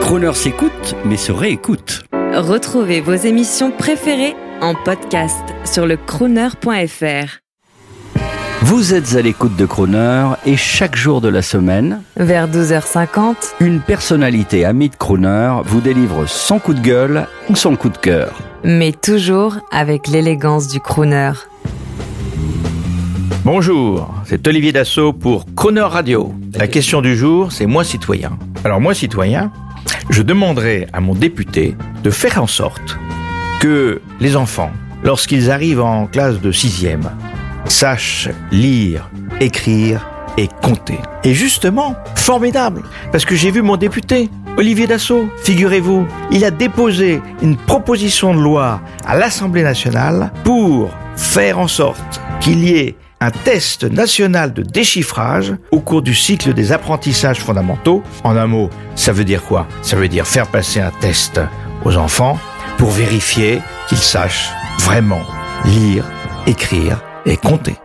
Croner s'écoute, mais se réécoute. Retrouvez vos émissions préférées en podcast sur le crooner.fr. Vous êtes à l'écoute de Croner et chaque jour de la semaine, Vers 12h50, une personnalité amie de Croner vous délivre son coup de gueule ou son coup de cœur. mais toujours avec l'élégance du crooner. Bonjour, c'est Olivier Dassault pour Croner Radio. La question du jour, c'est moi citoyen. Alors moi citoyen, je demanderai à mon député de faire en sorte que les enfants, lorsqu'ils arrivent en classe de sixième, sachent lire, écrire et compter. Et justement, formidable, parce que j'ai vu mon député, Olivier Dassault, figurez-vous, il a déposé une proposition de loi à l'Assemblée nationale pour faire en sorte qu'il y ait un test national de déchiffrage au cours du cycle des apprentissages fondamentaux. En un mot, ça veut dire quoi? Ça veut dire faire passer un test aux enfants pour vérifier qu'ils sachent vraiment lire, écrire et compter.